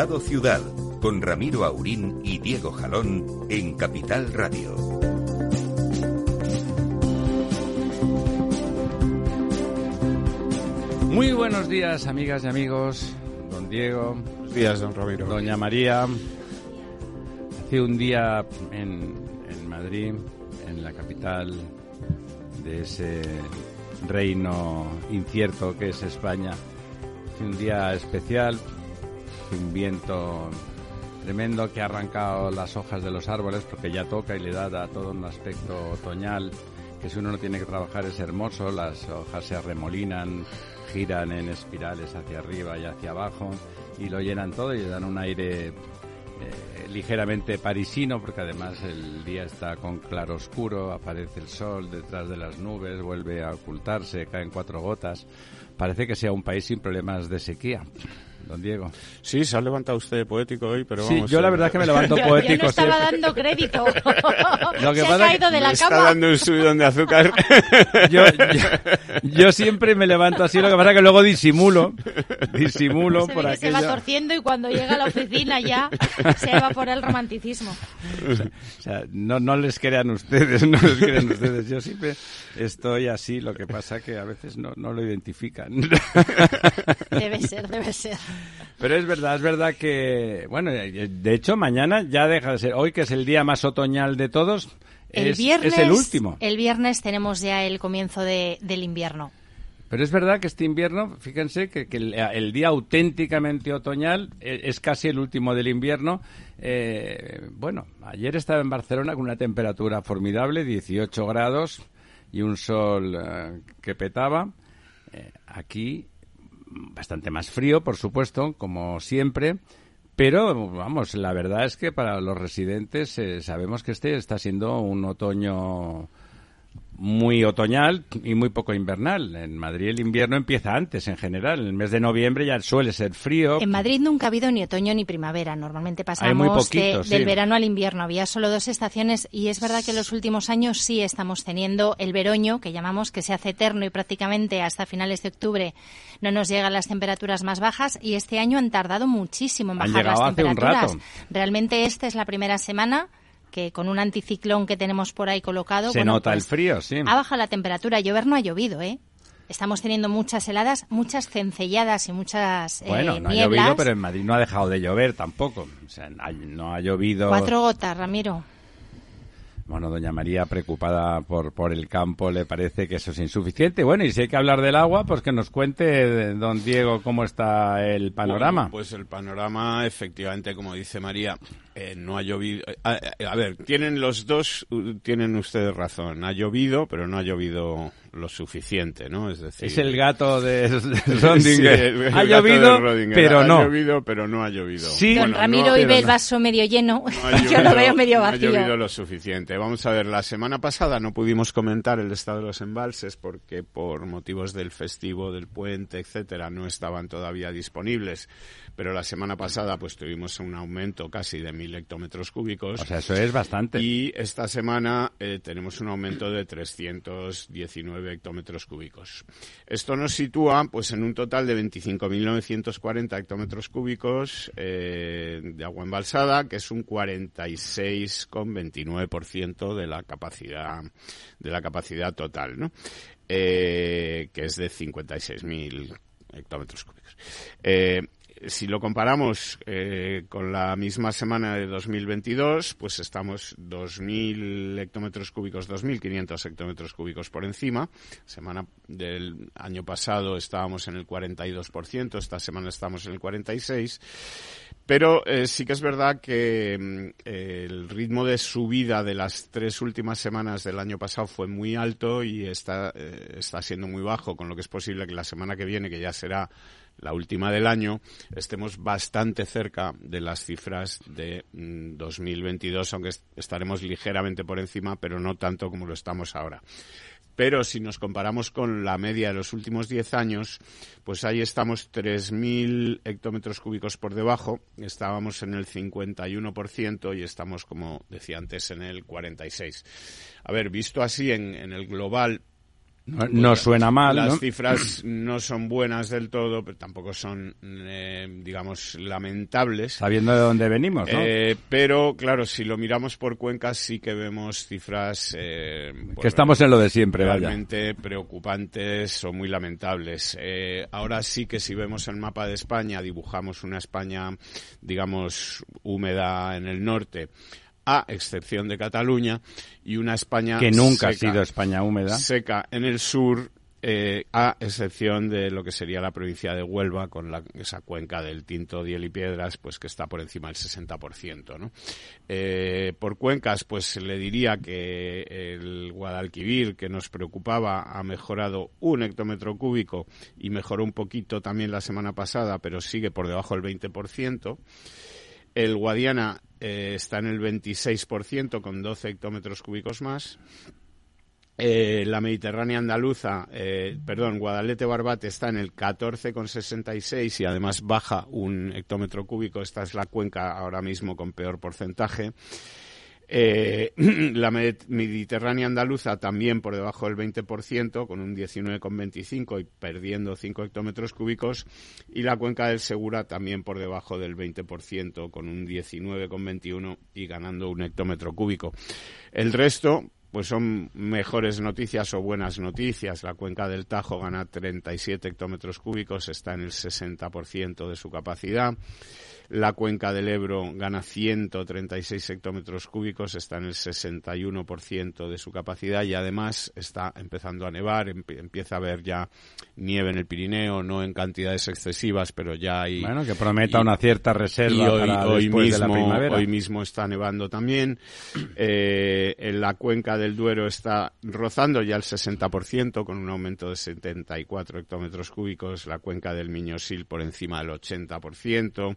Estado Ciudad, con Ramiro Aurín y Diego Jalón en Capital Radio. Muy buenos días, amigas y amigos. Don Diego. Buenos días, don Ramiro. Doña María. Hace un día en, en Madrid, en la capital de ese reino incierto que es España. Hace un día especial un viento tremendo que ha arrancado las hojas de los árboles porque ya toca y le da, todo un aspecto otoñal que si uno no tiene que trabajar es hermoso, las hojas se arremolinan, giran en espirales hacia arriba y hacia abajo y lo llenan todo y le dan un aire eh, ligeramente parisino porque además el día está con claro oscuro, aparece el sol detrás de las nubes, vuelve a ocultarse, caen cuatro gotas. Parece que sea un país sin problemas de sequía don Diego. Sí, se ha levantado usted poético hoy, pero sí, yo la verdad es que me levanto poético. Yo, no estaba dando crédito. Lo que se ha caído de la está cama. dando un subidón de azúcar. yo, yo, siempre me levanto así, lo que pasa es que luego disimulo, disimulo se por aquello. Se va torciendo y cuando llega a la oficina ya se va por el romanticismo. O sea, no, no les crean ustedes, no les crean ustedes. Yo siempre estoy así, lo que pasa que a veces no, no lo identifican. Debe ser, debe ser. Pero es verdad, es verdad que, bueno, de hecho mañana ya deja de ser, hoy que es el día más otoñal de todos, el es, viernes, es el último. El viernes tenemos ya el comienzo de, del invierno. Pero es verdad que este invierno, fíjense que, que el, el, día auténticamente otoñal es, es, casi el último del invierno. Eh, bueno, ayer estaba en Barcelona con una temperatura formidable, 18 grados y un sol que petaba. Eh, aquí bastante más frío, por supuesto, como siempre. Pero, vamos, la verdad es que para los residentes eh, sabemos que este está siendo un otoño muy otoñal y muy poco invernal. En Madrid el invierno empieza antes, en general. En el mes de noviembre ya suele ser frío. En Madrid nunca ha habido ni otoño ni primavera. Normalmente pasamos muy poquito, de, sí. del verano al invierno. Había solo dos estaciones y es verdad que en los últimos años sí estamos teniendo el veroño, que llamamos, que se hace eterno y prácticamente hasta finales de octubre no nos llegan las temperaturas más bajas y este año han tardado muchísimo en bajar las temperaturas. Realmente esta es la primera semana que con un anticiclón que tenemos por ahí colocado, Se bueno, nota pues, el frío, sí. ha bajado la temperatura. Llover no ha llovido, ¿eh? Estamos teniendo muchas heladas, muchas cencelladas y muchas eh, Bueno, no ha nieblas. llovido, pero en Madrid no ha dejado de llover tampoco. O sea, ha- no ha llovido. Cuatro gotas, Ramiro. Bueno, doña María, preocupada por, por el campo, le parece que eso es insuficiente. Bueno, y si hay que hablar del agua, pues que nos cuente, don Diego, cómo está el panorama. Bueno, pues el panorama, efectivamente, como dice María, eh, no ha llovido. eh, A, a ver, tienen los dos, uh, tienen ustedes razón. Ha llovido, pero no ha llovido lo suficiente, ¿no? Es decir, es el gato de Rodinger. ha gato de llovido, Rodinger. pero ha no. llovido, pero no ha llovido. Sí. Don Bueno, Ramiro no- hoy ve el no. vaso medio lleno. No ha Yo lo llovido- veo medio no ha vacío. llovido lo suficiente. Vamos a ver, la semana pasada no pudimos comentar el estado de los embalses porque por motivos del festivo, del puente, etcétera, no estaban todavía disponibles. Pero la semana pasada pues tuvimos un aumento casi de mil hectómetros cúbicos. O sea, eso es bastante. Y esta semana eh, tenemos un aumento de 319 hectómetros cúbicos. Esto nos sitúa pues en un total de 25.940 hectómetros cúbicos eh, de agua embalsada, que es un 46,29% de la capacidad de la capacidad total, ¿no? Eh, que es de 56.000 hectómetros cúbicos. Eh, si lo comparamos eh, con la misma semana de 2022, pues estamos 2.000 hectómetros cúbicos, 2.500 hectómetros cúbicos por encima. Semana del año pasado estábamos en el 42%, esta semana estamos en el 46%. Pero eh, sí que es verdad que mm, el ritmo de subida de las tres últimas semanas del año pasado fue muy alto y está, eh, está siendo muy bajo, con lo que es posible que la semana que viene, que ya será la última del año, estemos bastante cerca de las cifras de 2022, mm, aunque estaremos ligeramente por encima, pero no tanto como lo estamos ahora. Pero si nos comparamos con la media de los últimos 10 años, pues ahí estamos 3.000 hectómetros cúbicos por debajo. Estábamos en el 51% y estamos, como decía antes, en el 46%. A ver, visto así en, en el global, no, suena mal. Las cifras no son buenas del todo, pero tampoco son, eh, digamos, lamentables. Sabiendo de dónde venimos, ¿no? Eh, pero, claro, si lo miramos por cuencas, sí que vemos cifras. Eh, que estamos en lo de siempre, realmente preocupantes o muy lamentables. ahora sí que si vemos el mapa de España, dibujamos una España, digamos, húmeda en el norte a excepción de Cataluña, y una España que nunca ha sido España húmeda, seca en el sur, eh, a excepción de lo que sería la provincia de Huelva, con la, esa cuenca del Tinto, Diel y Piedras, pues que está por encima del 60%. ¿no? Eh, por cuencas, pues le diría que el Guadalquivir, que nos preocupaba, ha mejorado un hectómetro cúbico y mejoró un poquito también la semana pasada, pero sigue por debajo del 20%. El Guadiana eh, está en el 26% con 12 hectómetros cúbicos más. Eh, la Mediterránea andaluza, eh, perdón, Guadalete Barbate está en el 14,66 y además baja un hectómetro cúbico. Esta es la cuenca ahora mismo con peor porcentaje. Eh, la Mediterránea andaluza también por debajo del 20%, con un 19,25 y perdiendo 5 hectómetros cúbicos. Y la cuenca del Segura también por debajo del 20%, con un 19,21 y ganando un hectómetro cúbico. El resto, pues son mejores noticias o buenas noticias. La cuenca del Tajo gana 37 hectómetros cúbicos, está en el 60% de su capacidad. La cuenca del Ebro gana 136 hectómetros cúbicos, está en el 61% de su capacidad y además está empezando a nevar, empieza a haber ya nieve en el Pirineo, no en cantidades excesivas, pero ya hay... Bueno, que prometa una cierta reserva hoy, para hoy mismo, de la primavera. Hoy mismo está nevando también. Eh, en la cuenca del Duero está rozando ya el 60% con un aumento de 74 hectómetros cúbicos. La cuenca del Miñosil por encima del 80%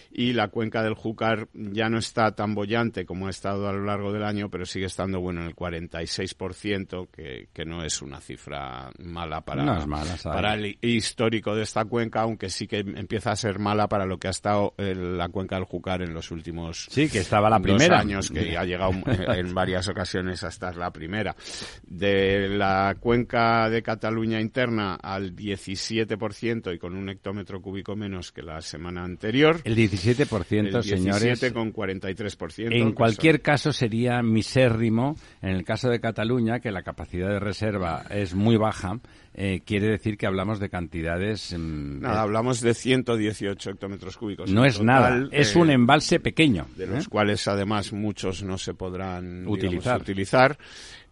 y la cuenca del Júcar ya no está tan bollante como ha estado a lo largo del año, pero sigue estando bueno en el 46%, que, que no es una cifra mala para, para el histórico de esta cuenca, aunque sí que empieza a ser mala para lo que ha estado la cuenca del Júcar en los últimos sí, que estaba la primera. años, que ha llegado en varias ocasiones a estar la primera. De la cuenca de Cataluña interna al 17% y con un hectómetro cúbico menos que la semana anterior. El 17 17%, señores. con 43%. En cualquier caso sería misérrimo. En el caso de Cataluña, que la capacidad de reserva es muy baja, eh, quiere decir que hablamos de cantidades... Mm, nada, eh, hablamos de 118 hectómetros cúbicos. No es nada, es un embalse pequeño. De los ¿eh? cuales además muchos no se podrán utilizar. utilizar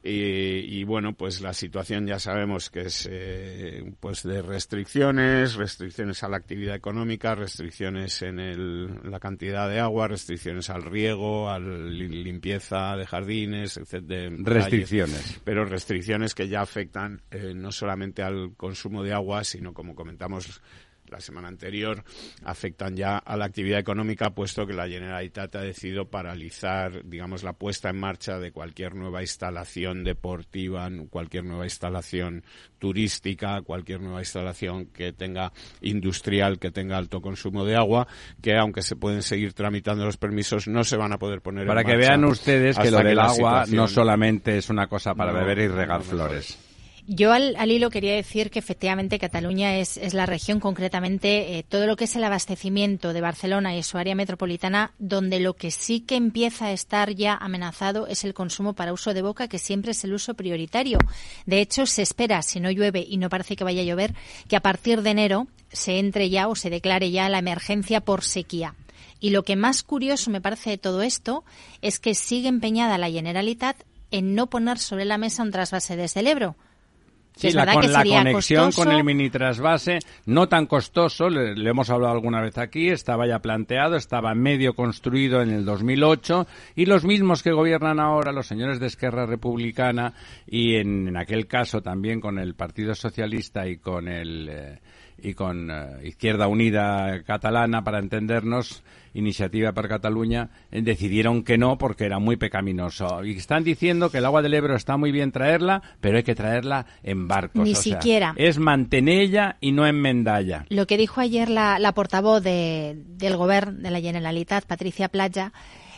y, bueno, pues la situación ya sabemos que es eh, pues de restricciones, restricciones a la actividad económica, restricciones en el, la cantidad de agua, restricciones al riego, a la limpieza de jardines, etc. restricciones. pero restricciones que ya afectan eh, no solamente al consumo de agua, sino como comentamos la semana anterior afectan ya a la actividad económica, puesto que la Generalitat ha decidido paralizar, digamos, la puesta en marcha de cualquier nueva instalación deportiva, cualquier nueva instalación turística, cualquier nueva instalación que tenga industrial, que tenga alto consumo de agua, que aunque se pueden seguir tramitando los permisos, no se van a poder poner para en que marcha vean ustedes que lo del agua no solamente es una cosa para beber y regar flores Yo al, hilo quería decir que efectivamente Cataluña es, la región, concretamente eh, todo lo que es el abastecimiento de Barcelona y su área metropolitana, donde lo que sí que empieza a estar ya amenazado es el consumo para uso de boca, que siempre es el uso prioritario. De hecho, se espera, si no llueve y no parece que vaya a llover, que a partir de enero se entre ya o se declare ya la emergencia por sequía. Y lo que más curioso me parece de todo esto es que sigue empeñada la Generalitat en no poner sobre la mesa un trasvase desde el Ebro Sí, la, con, la conexión con el mini trasvase, no tan costoso, le, hemos hablado alguna vez aquí, estaba ya planteado, estaba medio construido en el 2008 y los mismos que gobiernan ahora, los señores de Esquerra Republicana y en, aquel caso también con el Partido Socialista y con el... Eh, y con eh, Izquierda Unida Catalana, para entendernos, Iniciativa para Cataluña, eh, decidieron que no porque era muy pecaminoso. Y están diciendo que el agua del Ebro está muy bien traerla, pero hay que traerla en barcos. Ni siquiera. es mantenella y no en Mendalla. Lo que dijo ayer la, portavoz del Gobierno de la Generalitat, Patricia Playa,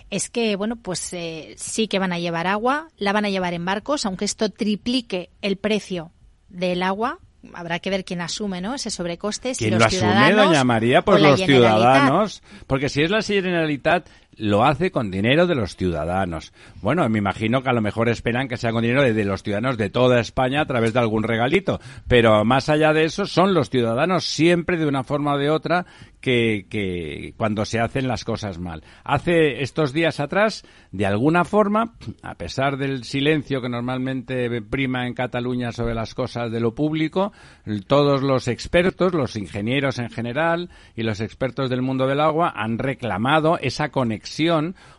es que, bueno, pues eh, sí que van a llevar agua, la van a llevar en barcos, aunque esto triplique el precio del agua, habrá que ver quién asume, ¿no? Ese sobrecoste. ¿Quién lo asume, doña María? Pues los ciudadanos. Porque si es la Generalitat, lo hace con dinero de los ciudadanos. Bueno, me imagino que a lo mejor esperan que sea con dinero de, los ciudadanos de toda España a través de algún regalito. Pero más allá de eso, son los ciudadanos siempre de una forma o de otra que, que cuando se hacen las cosas mal. Hace estos días atrás, de alguna forma, a pesar del silencio que normalmente prima en Cataluña sobre las cosas de lo público, todos los expertos, los ingenieros en general y los expertos del mundo del agua han reclamado esa conexión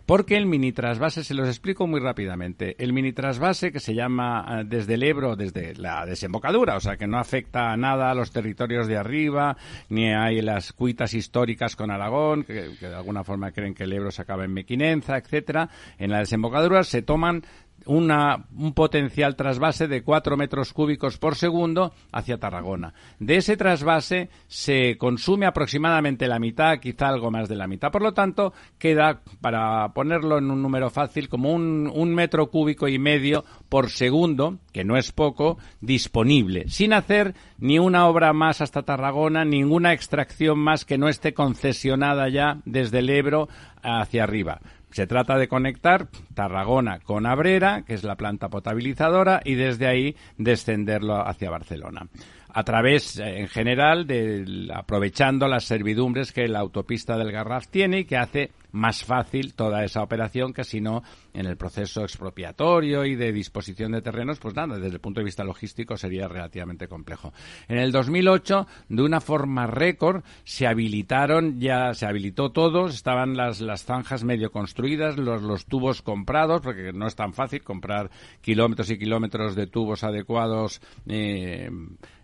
porque el mini trasvase, se los explico muy rápidamente, el mini trasvase que se llama eh, desde el Ebro, desde la desembocadura, o sea que no afecta a nada a los territorios de arriba, ni hay las cuitas históricas con Aragón, que, de alguna forma creen que el Ebro se acaba en Mequinenza, etcétera. En la desembocadura se toman una, un potencial trasvase de 4 metros cúbicos por segundo hacia Tarragona. De ese trasvase se consume aproximadamente la mitad, quizá algo más de la mitad. Por lo tanto, queda, para ponerlo en un número fácil, como un, un metro cúbico y medio por segundo, que no es poco, disponible, sin hacer ni una obra más hasta Tarragona, ninguna extracción más que no esté concesionada ya desde el Ebro hacia arriba. Se trata de conectar Tarragona con Abrera, que es la planta potabilizadora, y desde ahí descenderlo hacia Barcelona. A través, eh, en general, de aprovechando las servidumbres que la autopista del Garraf tiene y que hace más fácil toda esa operación que si no en el proceso expropiatorio y de disposición de terrenos, pues nada, desde el punto de vista logístico sería relativamente complejo. En el 2008, de una forma récord, se habilitaron, ya se habilitó todo, estaban las, las zanjas medio construidas, los, los tubos comprados, porque no es tan fácil comprar kilómetros y kilómetros de tubos adecuados eh,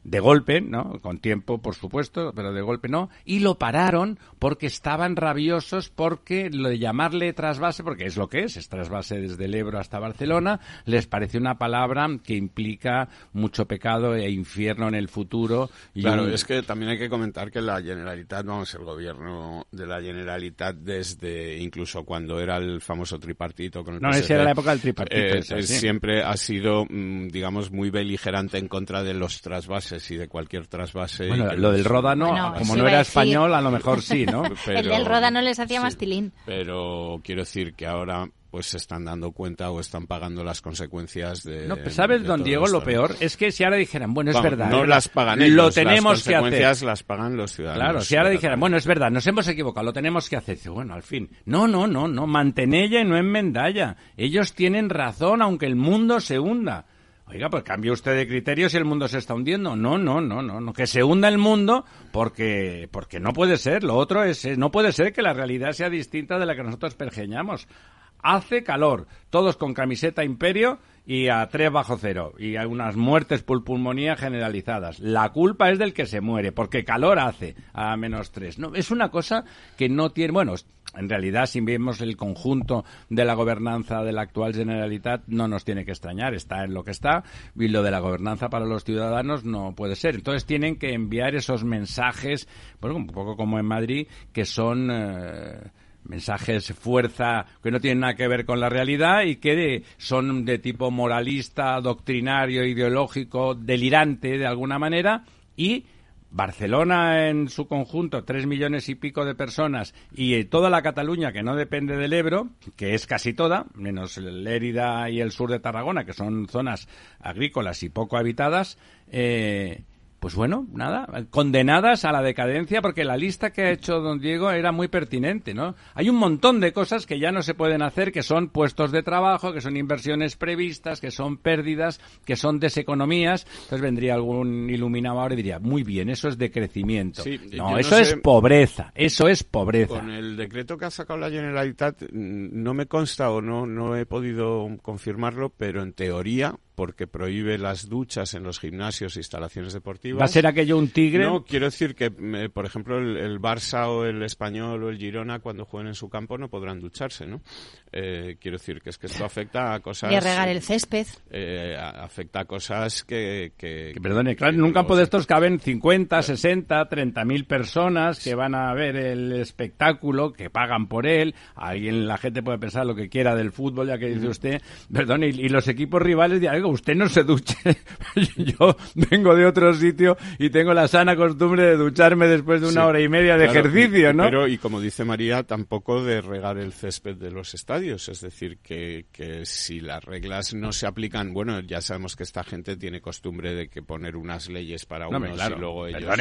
de golpe, ¿no? Con tiempo, por supuesto, pero de golpe no. Y lo pararon porque estaban rabiosos porque lo de llamarle trasvase, porque es lo que es, es trasvase desde el Ebro hasta Barcelona, les parece una palabra que implica mucho pecado e infierno en el futuro. claro, es que también hay que comentar que la Generalitat, vamos, el gobierno de la Generalitat desde incluso cuando era el famoso tripartito con el No, esa era la época del tripartito. Eh, siempre ha sido, mm, digamos, muy beligerante en contra de los trasvases y de cualquier trasvase. Bueno, lo del Ródano, como no era español, a lo mejor sí, ¿no? Pero, el del Ródano les hacía más tilín. Pero quiero decir que ahora pues se están dando cuenta o están pagando las consecuencias de. No, ¿sabes, don Diego? Lo peor es que si ahora dijeran, bueno, es verdad. No las pagan ellos, lo tenemos que hacer. las pagan los ciudadanos. Claro, si ahora dijeran, bueno, es verdad, nos hemos equivocado, lo tenemos que hacer. Bueno, al fin. No, no, no, no, mantenella y no enmendalla. Ellos tienen razón, aunque el mundo se hunda. Oiga, pues cambie usted de criterio si el mundo se está hundiendo. No, no, no, no, no. Que se hunda el mundo porque, porque no puede ser. Lo otro es, no puede ser que la realidad sea distinta de la que nosotros pergeñamos. Hace calor, todos con camiseta imperio y a tres bajo cero y hay unas muertes por pulmonía generalizadas. La culpa es del que se muere porque calor hace a menos tres. No, es una cosa que no tiene, bueno, en realidad, si vemos el conjunto de la gobernanza de la actual Generalitat, no nos tiene que extrañar, está en lo que está, y lo de la gobernanza para los ciudadanos no puede ser. Entonces tienen que enviar esos mensajes, bueno, un poco como en Madrid, que son... Eh, mensajes fuerza que no tienen nada que ver con la realidad y que son de tipo moralista, doctrinario, ideológico, delirante de alguna manera. Y Barcelona en su conjunto, tres millones y pico de personas, y toda la Cataluña que no depende del Ebro, que es casi toda, menos Lérida y el sur de Tarragona, que son zonas agrícolas y poco habitadas, eh, pues bueno, nada, condenadas a la decadencia porque la lista que ha hecho don Diego era muy pertinente, ¿no? Hay un montón de cosas que ya no se pueden hacer, que son puestos de trabajo, que son inversiones previstas, que son pérdidas, que son deseconomías. Entonces vendría algún iluminado ahora y diría, muy bien, eso es decrecimiento. no, eso es pobreza, eso es pobreza. Con el decreto que ha sacado la Generalitat no me consta o no, no he podido confirmarlo, pero en teoría porque prohíbe las duchas en los gimnasios e instalaciones deportivas. ¿Va a ser aquello un tigre? No, quiero decir que, eh, por ejemplo, el, Barça o el Español o el Girona, cuando jueguen en su campo, no podrán ducharse, ¿no? Eh, quiero decir que es que esto afecta a cosas... Y a regar el césped. Eh, afecta a cosas que... que, perdone, claro, en un campo de estos caben 50, 60, 30 mil personas que van a ver el espectáculo, que pagan por él. Alguien, la gente puede pensar lo que quiera del fútbol, ya que dice usted. Perdón, y, los equipos rivales de usted no se duche. Yo vengo de otro sitio y tengo la sana costumbre de ducharme después de una hora y media de ejercicio, ¿no? Pero, y como dice María, tampoco de regar el césped de los estadios. Es decir, que, que si las reglas no se aplican, bueno, ya sabemos que esta gente tiene costumbre de que poner unas leyes para unos y luego ellos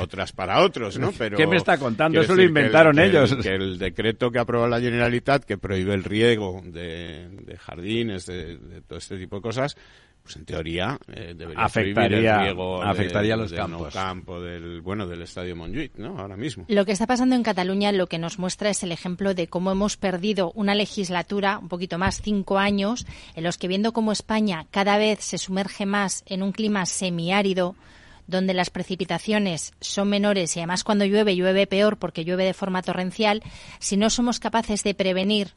otras para otros, ¿no? Pero ¿Qué me está contando? Eso lo inventaron ellos. que el decreto que aprobó la Generalitat que prohíbe el riego de, jardines, de todo este tipo de cosas, pues en teoría eh, debería afectaría, el afectaría a los campos. campo del bueno del estadio Montjuic, ¿no? Ahora mismo. Lo que está pasando en Cataluña lo que nos muestra es el ejemplo de cómo hemos perdido una legislatura, un poquito más, cinco años, en los que viendo cómo España cada vez se sumerge más en un clima semiárido, donde las precipitaciones son menores y además cuando llueve llueve peor porque llueve de forma torrencial, si no somos capaces de prevenir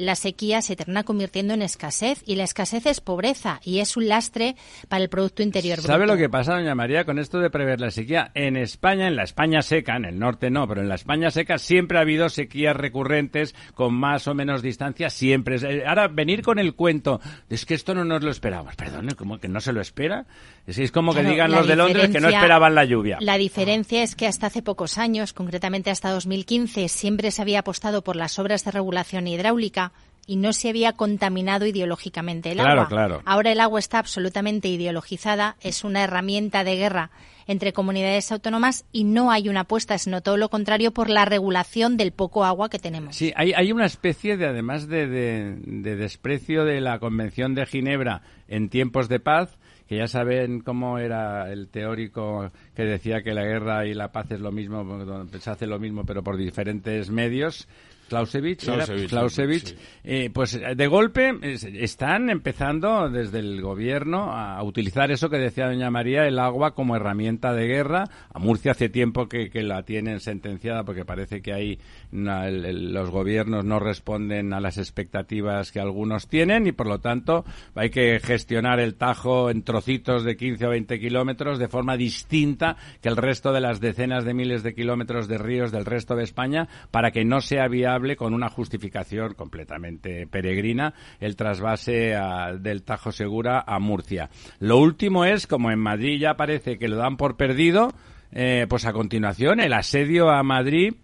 la sequía se termina convirtiendo en escasez y la escasez es pobreza y es un lastre para el Producto Interior Bruto. ¿Sabe lo que pasa, doña María, con esto de prever la sequía? En España, en la España seca, en el norte no, pero en la España seca siempre ha habido sequías recurrentes con más o menos distancia, siempre. Eh, ahora, venir con el cuento, es que esto no nos lo esperábamos. Perdón, ¿cómo que no se lo espera? Es, como que digan los de Londres que no esperaban la lluvia. La diferencia es que hasta hace pocos años, concretamente hasta 2015, siempre se había apostado por las obras de regulación hidráulica y no se había contaminado ideológicamente el agua. Claro. Ahora el agua está absolutamente ideologizada, es una herramienta de guerra entre comunidades autónomas y no hay una apuesta, sino todo lo contrario por la regulación del poco agua que tenemos. Sí, hay, hay una especie de, además de, de desprecio de la Convención de Ginebra en tiempos de paz, que ya saben cómo era el teórico que decía que la guerra y la paz es lo mismo, se hace lo mismo, pero por diferentes medios. Clausewitz, Clausewitz, eh, pues eh, de golpe están empezando desde el gobierno a utilizar eso que decía doña María, el agua como herramienta de guerra. A Murcia hace tiempo que, la tienen sentenciada porque parece que ahí los gobiernos no responden a las expectativas que algunos tienen y por lo tanto hay que gestionar el Tajo en trocitos de 15 o 20 kilómetros de forma distinta que el resto de las decenas de miles de kilómetros de ríos del resto de España para que no sea viable con una justificación completamente peregrina el trasvase del Tajo Segura a Murcia. Lo último es, como en Madrid ya parece que lo dan por perdido, eh, pues a continuación el asedio a Madrid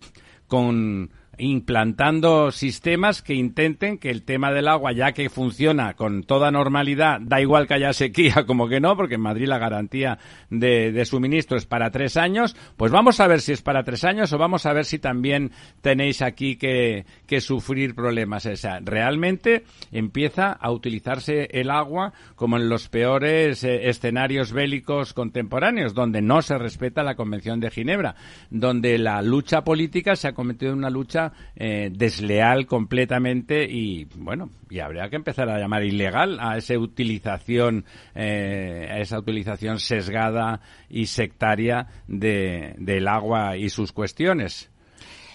con implantando sistemas que intenten que el tema del agua, ya que funciona con toda normalidad, da igual que haya sequía como que no, porque en Madrid la garantía de, suministro es para tres años, pues vamos a ver si es para tres años o vamos a ver si también tenéis aquí que, sufrir problemas. esa realmente empieza a utilizarse el agua como en los peores eh, escenarios bélicos contemporáneos, donde no se respeta la Convención de Ginebra, donde la lucha política se ha cometido en una lucha eh, desleal completamente y bueno y habría que empezar a llamar ilegal a esa utilización eh, a esa utilización sesgada y sectaria de, del agua y sus cuestiones.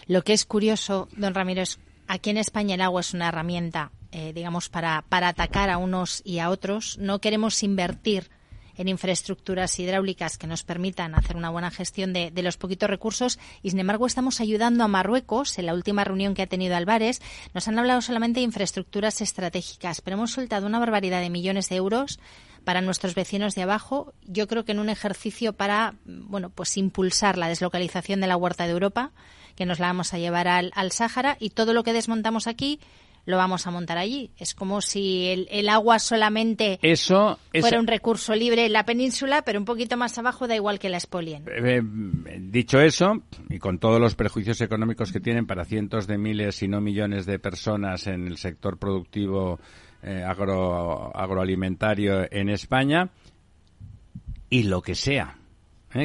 Lo que es curioso, don Ramiro, es aquí en España el agua es una herramienta, eh, digamos, para, para atacar a unos y a otros. No queremos invertir en infraestructuras hidráulicas que nos permitan hacer una buena gestión de, los poquitos recursos. Y sin embargo estamos ayudando a Marruecos en la última reunión que ha tenido Álvarez. Nos han hablado solamente de infraestructuras estratégicas pero hemos soltado una barbaridad de millones de euros para nuestros vecinos de abajo. Yo creo que en un ejercicio para bueno pues impulsar la deslocalización de la huerta de Europa que nos la vamos a llevar al, al Sáhara. Y todo lo que desmontamos aquí lo vamos a montar allí. Es como si el, agua solamente eso, fuera un recurso libre en la península, pero un poquito más abajo da igual que la expolien. Eh, eh, dicho eso, y con todos los prejuicios económicos que tienen para cientos de miles, si no millones de personas en el sector productivo eh, agroalimentario en España, y lo que sea,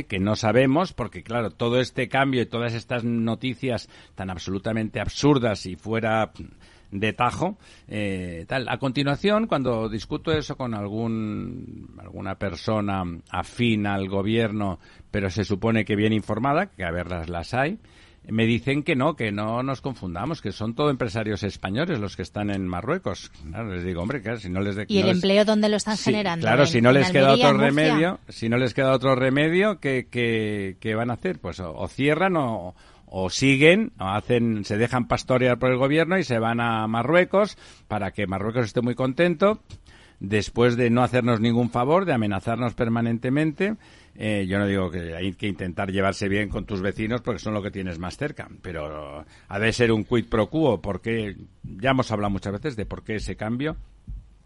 que no sabemos, porque claro, todo este cambio y todas estas noticias tan absolutamente absurdas y fuera de tajo. Eh, tal. A continuación, cuando discuto eso con algún, alguna persona afín al gobierno, pero se supone que bien informada, que a verlas las hay, me dicen que no, que no nos confundamos, que son todo empresarios españoles los que están en Marruecos. les digo, hombre, claro, si no les... ¿Y el empleo dónde lo están generando? Claro, si no les queda otro remedio, si no les queda otro remedio, ¿qué, qué, van a hacer? Pues o cierran o, o siguen, o hacen, se dejan pastorear por el gobierno y se van a Marruecos para que Marruecos esté muy contento después de no hacernos ningún favor, de amenazarnos permanentemente. Eh, yo no digo que hay que intentar llevarse bien con tus vecinos porque son lo que tienes más cerca, pero ha de ser un quid pro quo porque ya hemos hablado muchas veces de por qué ese cambio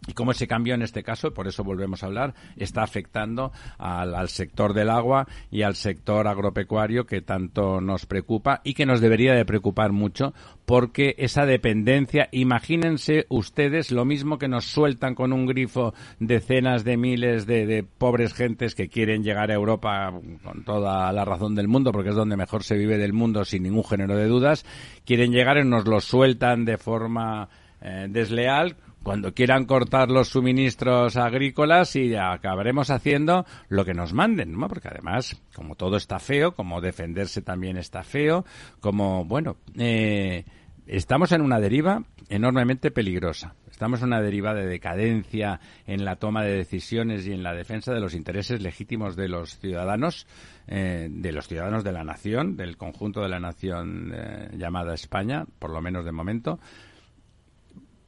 y cómo ese cambio en este caso, por eso volvemos a hablar, está afectando al, sector del agua y al sector agropecuario que tanto nos preocupa y que nos debería de preocupar mucho porque esa dependencia, imagínense ustedes lo mismo que nos sueltan con un grifo decenas de miles de, de pobres gentes que quieren llegar a Europa con toda la razón del mundo porque es donde mejor se vive del mundo sin ningún género de dudas, quieren llegar y nos lo sueltan de forma eh, desleal cuando quieran cortar los suministros agrícolas y acabaremos haciendo lo que nos manden. Porque además, como todo está feo, como defenderse también está feo, como, bueno, eh, estamos en una deriva enormemente peligrosa. Estamos en una deriva de decadencia en la toma de decisiones y en la defensa de los intereses legítimos de los ciudadanos, eh, de los ciudadanos de la nación, del conjunto de la nación eh, llamada España, por lo menos de momento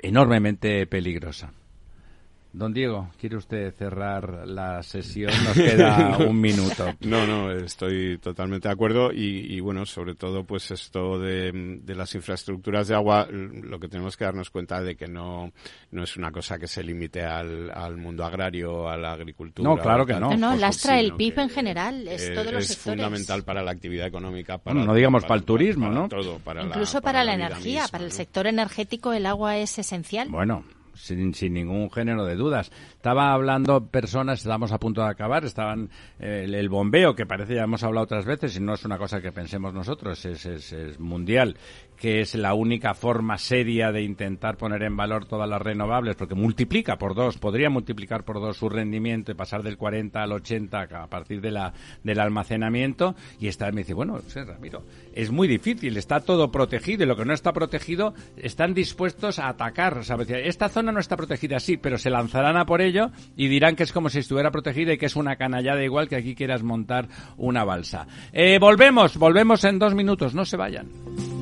enormemente peligrosa. Don Diego, ¿quiere usted cerrar la sesión? Nos queda un minuto. No, no, estoy totalmente de acuerdo y, bueno, sobre todo pues esto de, las infraestructuras de agua, lo que tenemos que darnos cuenta de que no, no es una cosa que se limite al, mundo agrario, a la agricultura. No, claro que no. No, lastra el PIB en general, es todo Es fundamental para la actividad económica. Para, no digamos para, el turismo, ¿no? Todo, para Incluso para, la, energía, para el sector energético el agua es esencial. Bueno, sin, sin, ningún género de dudas. Estaba hablando personas, estamos a punto de acabar, estaban eh, el, bombeo, que parece ya hemos hablado otras veces, y no es una cosa que pensemos nosotros, es, es, es mundial, que es la única forma seria de intentar poner en valor todas las renovables, porque multiplica por dos, podría multiplicar por dos su rendimiento y pasar del 40 al 80 a partir de la, del almacenamiento. Y esta me dice, bueno, Ramiro, es muy difícil, está todo protegido y lo que no está protegido están dispuestos a atacar. Esta zona no está protegida, sí, pero se lanzarán a por ello y dirán que es como si estuviera protegida y que es una canallada igual que aquí quieras montar una balsa. Eh, volvemos, volvemos en dos minutos, no se vayan.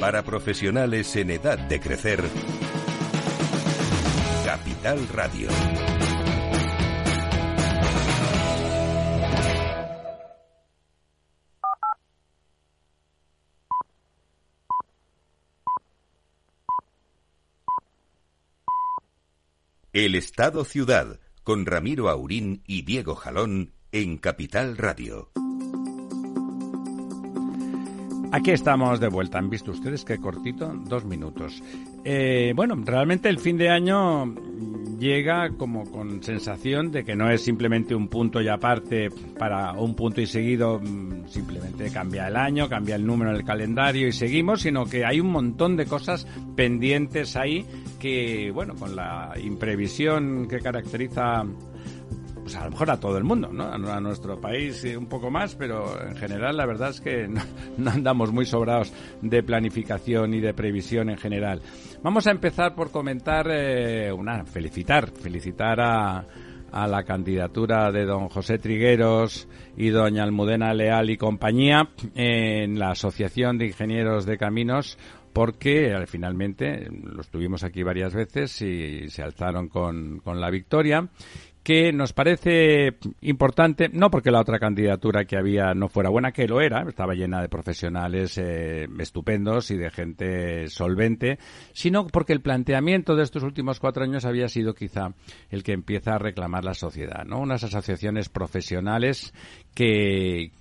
Para profesionales en edad de crecer, Capital Radio. El Estado Ciudad, con Ramiro Aurín y Diego Jalón en Capital Radio. Aquí estamos de vuelta. ¿Han visto ustedes qué cortito? Dos minutos. Eh, bueno, realmente el fin de año llega como con sensación de que no es simplemente un punto y aparte para un punto y seguido, mm, simplemente cambia el año, cambia el número en el calendario y seguimos, sino que hay un montón de cosas pendientes ahí que, bueno, con la imprevisión que caracteriza pues a lo mejor a todo el mundo, ¿no? A, nuestro país un poco más, pero en general la verdad es que no, andamos muy sobrados de planificación y de previsión en general. Vamos a empezar por comentar, eh, una, felicitar, felicitar a, a la candidatura de don José Trigueros y doña Almudena Leal y compañía en la Asociación de Ingenieros de Caminos porque eh, finalmente los tuvimos aquí varias veces y se alzaron con, con la victoria que nos parece importante, no porque la otra candidatura que había no fuera buena, que lo era, estaba llena de profesionales eh, estupendos y de gente solvente, sino porque el planteamiento de estos últimos cuatro años había sido quizá el que empieza a reclamar la sociedad, ¿no? Unas asociaciones profesionales que,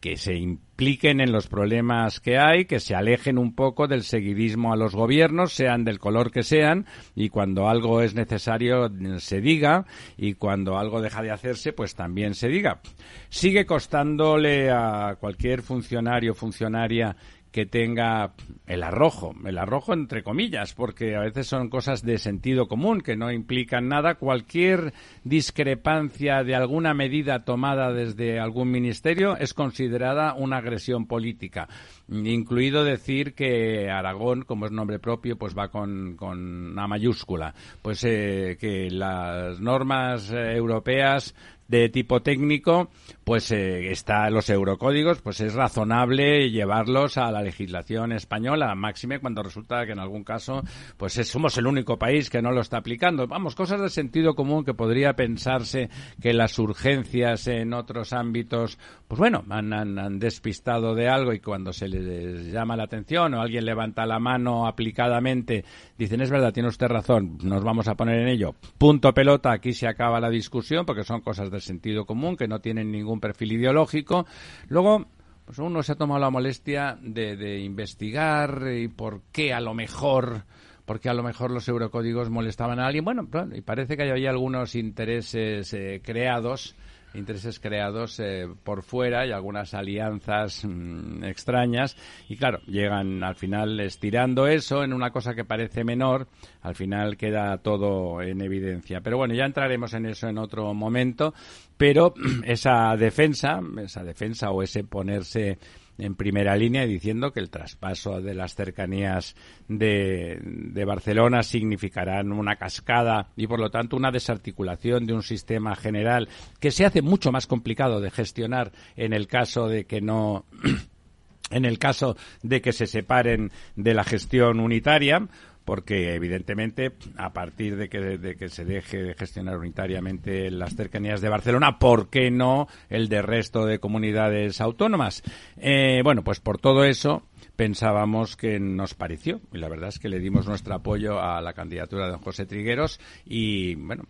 que se impliquen en los problemas que hay, que se alejen un poco del seguidismo a los gobiernos, sean del color que sean, y cuando algo es necesario se diga, y cuando algo deja de hacerse, pues también se diga. Sigue costándole a cualquier funcionario o funcionaria que tenga el arrojo, el arrojo entre comillas, porque a veces son cosas de sentido común que no implican nada. Cualquier discrepancia de alguna medida tomada desde algún ministerio es considerada una agresión política, incluido decir que Aragón, como es nombre propio, pues va con, con una mayúscula, pues eh, que las normas eh, europeas de tipo técnico, pues eh, está los eurocódigos, pues es razonable llevarlos a la legislación española, máxime cuando resulta que en algún caso, pues somos el único país que no lo está aplicando. Vamos, cosas de sentido común que podría pensarse que las urgencias en otros ámbitos, pues bueno, han, han despistado de algo y cuando se les llama la atención o alguien levanta la mano aplicadamente, dicen, es verdad, tiene usted razón, nos vamos a poner en ello. Punto pelota, aquí se acaba la discusión porque son cosas de sentido común, que no tienen ningún perfil ideológico. Luego, pues uno se ha tomado la molestia de, investigar y por qué a lo mejor porque a lo mejor los eurocódigos molestaban a alguien. Bueno, y parece que había algunos intereses eh, creados intereses creados eh, por fuera y algunas alianzas mm, extrañas. Y claro, llegan al final estirando eso en una cosa que parece menor, al final queda todo en evidencia. Pero bueno, ya entraremos en eso en otro momento, pero esa defensa, esa defensa o ese ponerse en primera línea diciendo que el traspaso de las cercanías de, Barcelona significarán una cascada y por lo tanto una desarticulación de un sistema general que se hace mucho más complicado de gestionar en el caso de que no en el caso de que se separen de la gestión unitaria porque evidentemente a partir de que, se deje de gestionar unitariamente las cercanías de Barcelona, ¿por qué no el de resto de comunidades autónomas? Eh, bueno, pues por todo eso pensábamos que nos pareció. Y la verdad es que le dimos nuestro apoyo a la candidatura de don José Trigueros y, bueno,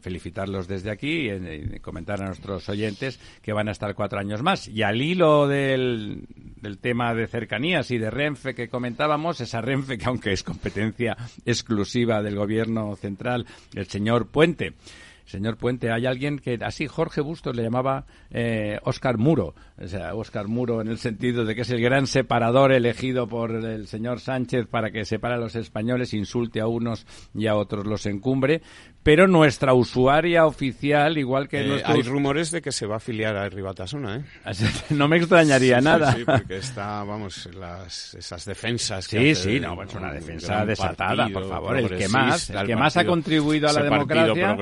felicitarlos desde aquí y, comentar a nuestros oyentes que van a estar cuatro años más. Y al hilo del, del tema de cercanías y de Renfe que comentábamos, esa Renfe que aunque es competencia exclusiva del gobierno central, el señor Puente, señor Puente, hay alguien que así Jorge Bustos le llamaba eh, Oscar Muro, o sea, Oscar Muro en el sentido de que es el gran separador elegido por el señor Sánchez para que separe a los españoles, insulte a unos y a otros los encumbre, pero nuestra usuaria oficial, igual que eh, Hay rumores de que se va a afiliar a Ribatasuna, ¿eh? no me extrañaría nada. Sí, porque está, vamos, las, esas defensas que Sí, sí, no, es una defensa desatada, por favor. El que más, el que más ha contribuido a la democracia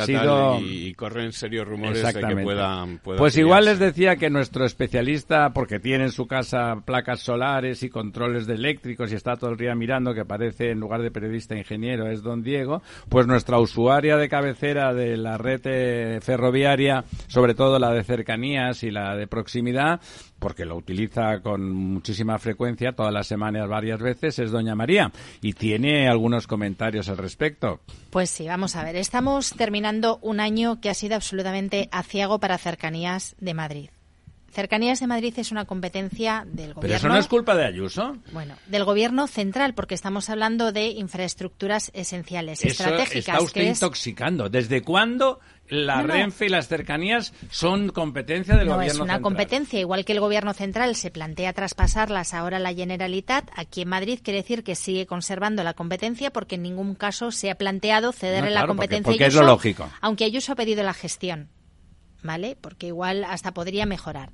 ha sido... y, corren serios rumores de que puedan... pues igual les decía que nuestro especialista, porque tiene en su casa placas solares y controles de eléctricos y está todo el día mirando, que parece en lugar de periodista ingeniero es don Diego, pues nuestra usuaria de cabecera de la red eh, ferroviaria, sobre todo la de cercanías y la de proximidad, porque lo utiliza con muchísima frecuencia, todas las semanas, varias veces, es doña María. Y tiene algunos comentarios al respecto. Pues sí, vamos a ver. Estamos terminando un año que ha sido absolutamente aciago para cercanías de Madrid. Cercanías de Madrid es una competencia del gobierno. Pero eso no es culpa de Ayuso. Bueno, del gobierno central, porque estamos hablando de infraestructuras esenciales, eso estratégicas. Está usted intoxicando. ¿Desde cuándo la Renfe y las cercanías son competencia del gobierno central? No, es una competencia. Igual que el gobierno central se plantea traspasarlas ahora a la Generalitat, aquí en Madrid quiere decir que sigue conservando la competencia porque en ningún caso se ha planteado cederle la competencia porque, es lo lógico. Aunque Ayuso ha pedido la gestión. ¿Vale? Porque igual hasta podría mejorar.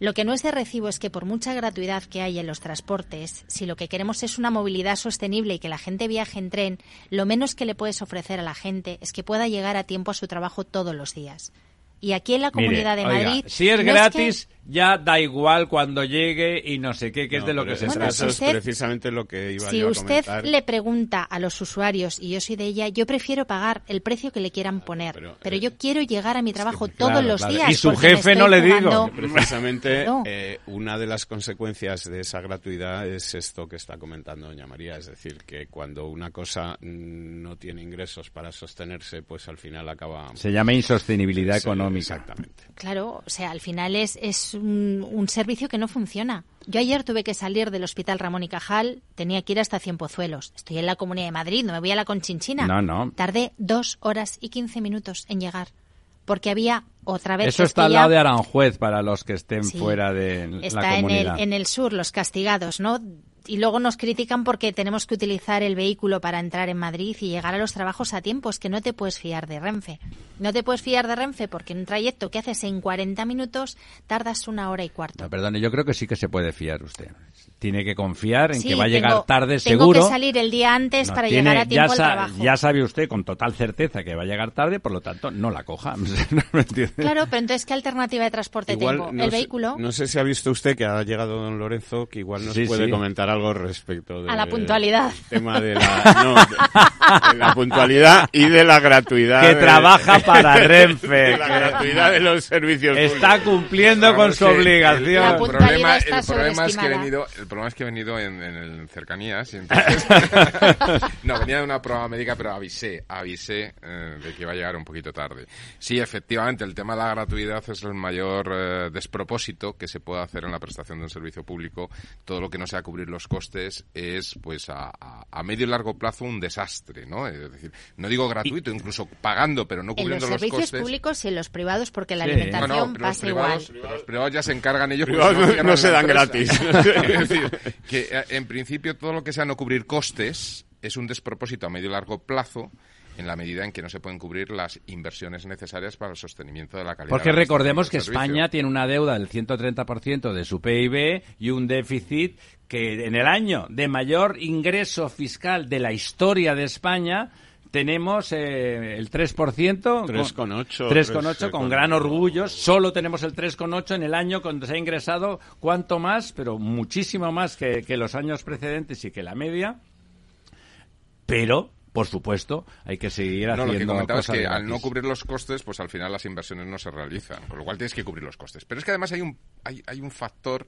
Lo que no es de recibo es que por mucha gratuidad que hay en los transportes, si lo que queremos es una movilidad sostenible y que la gente viaje en tren, lo menos que le puedes ofrecer a la gente es que pueda llegar a tiempo a su trabajo todos los días. Y aquí en la Comunidad de Madrid... si es gratis, ya da igual cuando llegue y no sé qué, que es de lo que se trata. Eso es precisamente lo que iba si yo a usted le pregunta a los usuarios, y yo soy de ella, yo prefiero pagar el precio que le quieran poner, pero, yo eh, quiero llegar a mi trabajo todos los días. Y su jefe no le digo. Precisamente eh, una de las consecuencias de esa gratuidad es esto que está comentando doña María, es decir, que cuando una cosa no tiene ingresos para sostenerse, pues al final acaba... Se llama insostenibilidad económica. Exactamente. Claro, o sea, al final es, es un, servicio que no funciona. Yo ayer tuve que salir del Hospital Ramón y Cajal, tenía que ir hasta Cienpozuelos. Estoy en la Comunidad de Madrid, no me voy a la Conchinchina. No, no. Tardé dos horas y quince minutos en llegar, porque había otra vez... Eso está al lado de Aranjuez, para los que estén fuera de la está comunidad. en el, en el sur, los castigados, ¿no? Y luego nos critican porque tenemos que utilizar el vehículo para entrar en Madrid y llegar a los trabajos a tiempo. Es que no te puedes fiar de Renfe. No te puedes fiar de Renfe porque en un trayecto que haces en 40 minutos tardas una hora y cuarto. No, perdone, yo creo que sí que se puede fiar usted. Tiene que confiar en que va a llegar tarde seguro. Tengo que salir el día antes para llegar a tiempo ya al trabajo. Ya sabe usted con total certeza que va a llegar tarde, por lo tanto, no la coja. claro, pero entonces, ¿qué alternativa de transporte tengo? ¿El vehículo? No sé si ha visto usted que ha llegado don Lorenzo, que igual nos puede comentar algo respecto de... A la puntualidad. tema de la, no, la puntualidad y de la gratuidad. Que trabaja para Renfe. la gratuidad de los servicios Está cumpliendo con su obligación. el problema, el problema es que he venido, el problema es que he venido en, en, cercanías y entonces no venía de una prueba médica pero avisé avisé eh, de que iba a llegar un poquito tarde. Sí efectivamente el tema de la gratuidad es el mayor eh, despropósito que se puede hacer en la prestación de un servicio público. Todo lo que no sea cubrir los costes es pues a, a, medio y largo plazo un desastre no es decir no digo gratuito incluso pagando pero no cubriendo los, servicios públicos y en los privados porque la alimentación pasa igual. los privados ya se encargan ellos no, se dan gratis. Es decir, que eh, en principio todo lo que sea no cubrir costes es un despropósito a medio y largo plazo en la medida en que no se pueden cubrir las inversiones necesarias para el sostenimiento de la calidad. Porque recordemos que España tiene una deuda del 130% de su PIB y un déficit que en el año de mayor ingreso fiscal de la historia de España tenemos eh, el 3%. 3,8. 3,8 con gran orgullo. Solo tenemos el 3,8 en el año cuando se ha ingresado cuanto más, pero muchísimo más que, que los años precedentes y que la media. Pero por supuesto, hay que seguir haciendo. No, lo que comentaba es que al no cubrir los costes, pues al final las inversiones no se realizan, con lo cual tienes que cubrir los costes. Pero es que además hay un, hay, hay un factor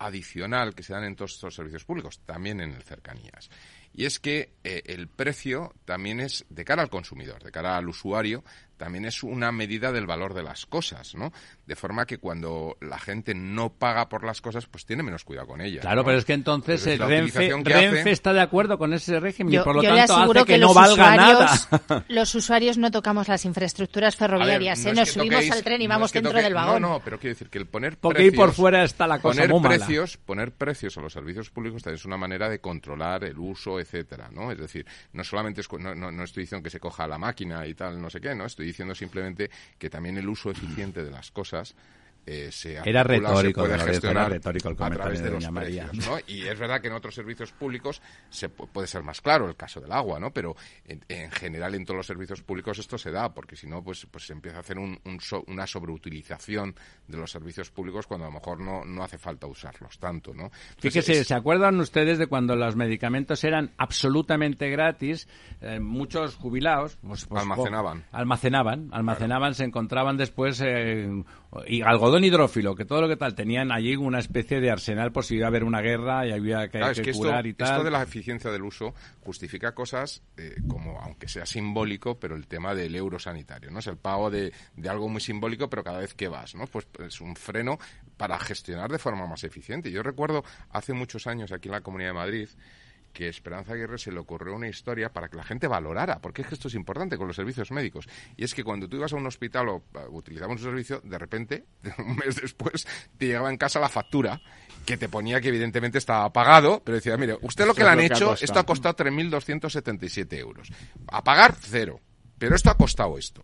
adicional que se dan en todos estos servicios públicos, también en el cercanías y es que eh, el precio también es de cara al consumidor, de cara al usuario, también es una medida del valor de las cosas, ¿no? De forma que cuando la gente no paga por las cosas, pues tiene menos cuidado con ellas. Claro, ¿no? pero es que entonces, Entonces, el Renfe, hace- está de acuerdo con ese régimen Yo, y por lo tanto aseguro hace que, que, no los, valga usuarios, nada. los usuarios no tocamos las infraestructuras ferroviarias, ver, ¿eh? no nos subimos toquéis- al tren y no vamos es que dentro toque- del vagón. No, no, pero quiero decir que el poner Porque ahí precios, por fuera está la cosa poner muy mala. precios, poner precios a los servicios públicos también es una manera de controlar el uso, etcétera, ¿no? Es decir, no solamente es, no, no, no estoy diciendo que se coja la máquina y tal, no sé qué, no, estoy diciendo simplemente que también el uso eficiente de las cosas eh, se Era se retórico, puede don Lorenzo, gestionar era retórico el a comentario través de de los. Y es verdad que en otros servicios públicos se pu- puede ser más claro el caso del agua, ¿no? Pero en, en general en todos los servicios públicos esto se da, porque si no, pues, pues se empieza a hacer un, un so- una sobreutilización de los servicios públicos cuando a lo mejor no, no hace falta usarlos tanto, ¿no? Entonces, Fíjese, es- ¿se acuerdan ustedes de cuando los medicamentos eran absolutamente gratis? Eh, muchos jubilados pues, pues, Almacenaban. almacenaban, almacenaban, se encontraban después eh, y algodón hidrófilo, que todo lo que tal, tenían allí una especie de arsenal por si iba a haber una guerra y había que, Claro, es que que esto, curar y tal. esto de la eficiencia del uso justifica cosas eh, como, aunque sea simbólico, pero el tema del euro sanitario, ¿no? Es el pago de, de algo muy simbólico, pero cada vez que vas, ¿no? Pues es un freno para gestionar de forma más eficiente. Yo recuerdo hace muchos años aquí en la Comunidad de Madrid que Esperanza Aguirre se le ocurrió una historia para que la gente valorara, porque es que esto es importante con los servicios médicos. Y es que cuando tú ibas a un hospital o uh, utilizabas un servicio, de repente, un mes después, te llegaba en casa la factura que te ponía que evidentemente estaba pagado, pero decía, mire, usted lo que le han hecho, esto ha costado 3.277 euros. A pagar, cero. Pero esto ha costado esto.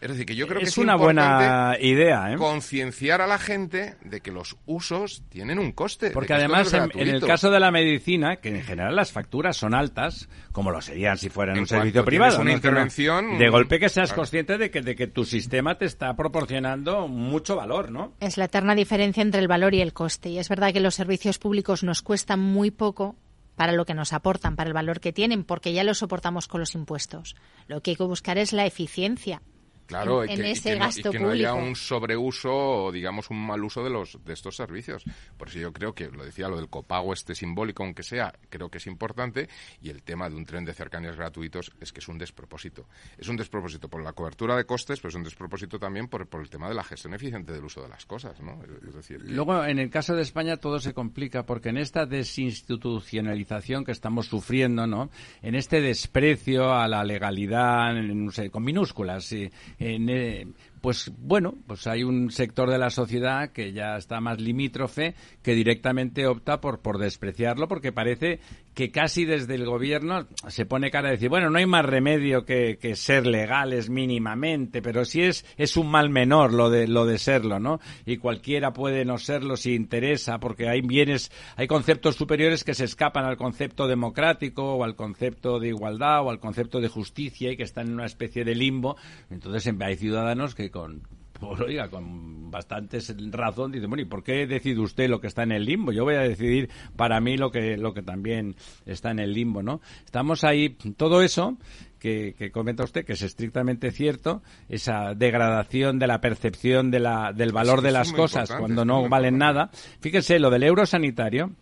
Es decir, que yo creo que es es una buena idea, ¿eh? concienciar a la gente de que los usos tienen un coste. Porque no además, es en, en el caso de la medicina, que en general las facturas son altas, como lo serían si fueran En un servicio privado. una intervención, de golpe que seas claro. consciente de que, de que tu sistema te está proporcionando mucho valor, ¿no? Es la eterna diferencia entre el valor y el coste. Y es verdad que los servicios públicos nos cuestan muy poco para lo que nos aportan, para el valor que tienen, porque ya lo soportamos con los impuestos. Lo que hay que buscar es la eficiencia. Claro, en- y en que, y que no, y gasto que no haya un sobreuso o digamos un mal uso de los de estos servicios. Por eso yo creo que lo decía lo del copago este simbólico aunque sea, creo que es importante y el tema de un tren de cercanías gratuitos es que es un despropósito. Es un despropósito por la cobertura de costes, pero es un despropósito también por, por el tema de la gestión eficiente del uso de las cosas, ¿no? Es decir, que- Luego, en el caso de España, todo se complica porque en esta desinstitucionalización que estamos sufriendo, ¿no? En este desprecio a la legalidad, en- no sé, con minúsculas, sí, en, eh, pues bueno, pues hay un sector de la sociedad que ya está más limítrofe que directamente opta por, por despreciarlo porque parece que casi desde el gobierno se pone cara a decir, bueno, no hay más remedio que, que ser legales mínimamente, pero sí es, es un mal menor lo de, lo de serlo, ¿no? Y cualquiera puede no serlo si interesa, porque hay bienes, hay conceptos superiores que se escapan al concepto democrático o al concepto de igualdad o al concepto de justicia y que están en una especie de limbo. Entonces hay ciudadanos que con pues oiga, con bastante razón dice, bueno, ¿y por qué decide usted lo que está en el limbo? Yo voy a decidir para mí lo que, lo que también está en el limbo, ¿no? Estamos ahí, todo eso que, que comenta usted, que es estrictamente cierto, esa degradación de la percepción de la, del valor Sí, de las cosas cuando no valen nada. Fíjese, lo del euro sanitario,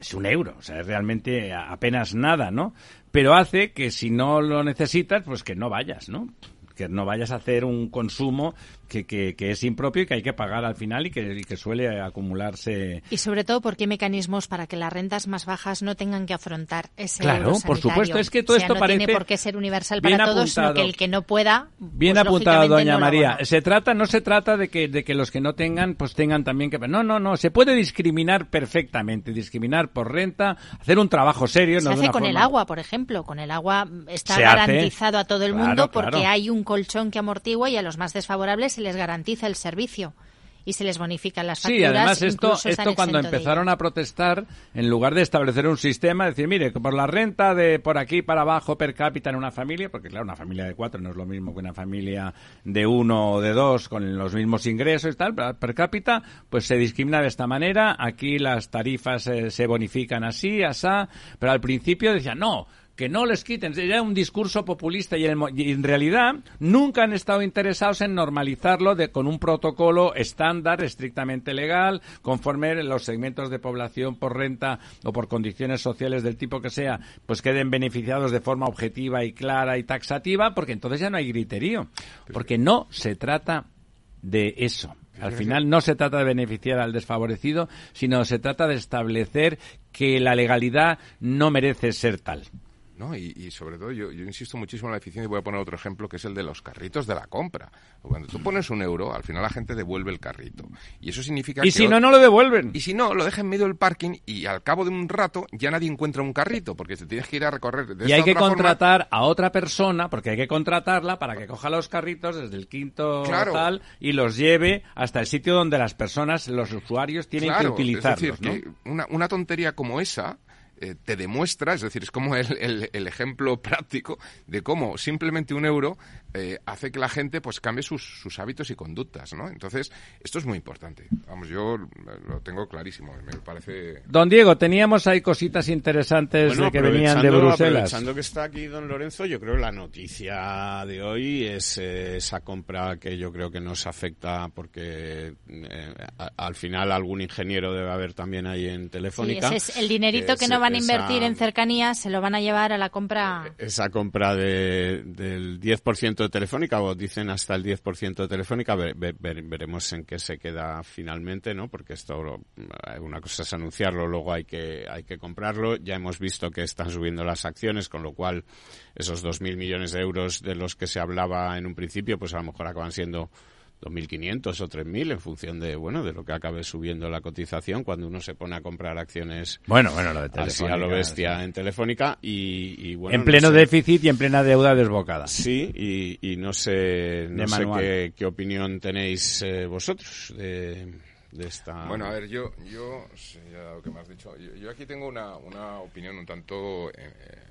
es un euro, o sea, es realmente apenas nada, ¿no? Pero hace que si no lo necesitas, pues que no vayas, ¿no? Que no vayas a hacer un consumo que, que, que es impropio y que hay que pagar al final y que, y que suele acumularse. Y sobre todo, porque hay mecanismos para que las rentas más bajas no tengan que afrontar ese Claro, por supuesto, es que todo O sea, esto no parece tiene por qué ser universal para todos, sino apuntado. que el que no pueda. Bien pues, apuntado, doña no María. Se trata, no se trata de que, de que los que no tengan, pues tengan también que. No, no, no. Se puede discriminar perfectamente. Discriminar por renta, hacer un trabajo serio. Se no de hace una con el forma- agua, por ejemplo. Con el agua está Se hace. garantizado a todo el Claro, mundo porque claro. hay un colchón que amortigua y a los más desfavorables se les garantiza el servicio y se les bonifican las facturas. Sí, además esto, esto cuando empezaron a protestar, en lugar de establecer un sistema, decir, mire, por la renta de por aquí para abajo per cápita en una familia, porque claro, una familia de cuatro no es lo mismo que una familia de uno o de dos con los mismos ingresos y tal, per cápita, pues se discrimina de esta manera, aquí las tarifas eh, se bonifican así, asá, pero al principio decían, no, que no les quiten. Sería un discurso populista y en, realidad nunca han estado interesados en normalizarlo con un protocolo estándar, estrictamente legal, conforme los segmentos de población por renta o por condiciones sociales del tipo que sea, pues queden beneficiados de forma objetiva y clara y taxativa, porque entonces ya no hay griterío. Porque no se trata de eso. Al final no se trata de beneficiar al desfavorecido, sino se trata de establecer que la legalidad no merece ser tal. ¿No? Y, sobre todo yo, insisto muchísimo en la eficiencia y voy a poner otro ejemplo que es el de los carritos de la compra. Cuando tú pones un euro, al final la gente devuelve el carrito. Y eso significa y si no, no lo devuelven. Y si no, lo deja en medio del parking y al cabo de un rato ya nadie encuentra un carrito porque te tienes que ir a recorrer. De y hay que contratar a otra persona porque hay que contratarla para que coja los carritos desde el quinto tal y los lleve hasta el sitio donde las personas, los usuarios tienen que utilizarlos. Es decir, que una, una tontería como esa eh, te demuestra, es decir, es como el, el, ejemplo práctico de cómo simplemente un euro eh, hace que la gente pues cambie sus, sus, hábitos y conductas, ¿no? Entonces, esto es muy importante. Vamos, yo lo tengo clarísimo, me parece... Don Diego, teníamos ahí cositas interesantes de que venían de Bruselas. Aprovechando que está aquí don Lorenzo, yo creo que la noticia de hoy es eh, esa compra que yo creo que nos afecta porque al final algún ingeniero debe haber también ahí en Telefónica. Sí, ese es el dinerito que, no van a invertir en cercanías se lo van a llevar a la compra. Esa compra de, del 10% de Telefónica, o dicen hasta el 10% de Telefónica, veremos en qué se queda finalmente, ¿no? Porque esto, una cosa es anunciarlo, luego hay que, hay que comprarlo. Ya hemos visto que están subiendo las acciones, con lo cual esos 2.000 millones de euros de los que se hablaba en un principio, pues a lo mejor acaban siendo 2.500 o 3.000 en función de bueno de lo que acabe subiendo la cotización cuando uno se pone a comprar acciones bueno bueno lo de así a lo bestia en Telefónica y, bueno en pleno déficit y en plena deuda desbocada. Sí y, no sé no sé qué, opinión tenéis eh, vosotros de, esta bueno a ver yo yo ya lo que me has dicho yo, aquí tengo una, una opinión un tanto eh,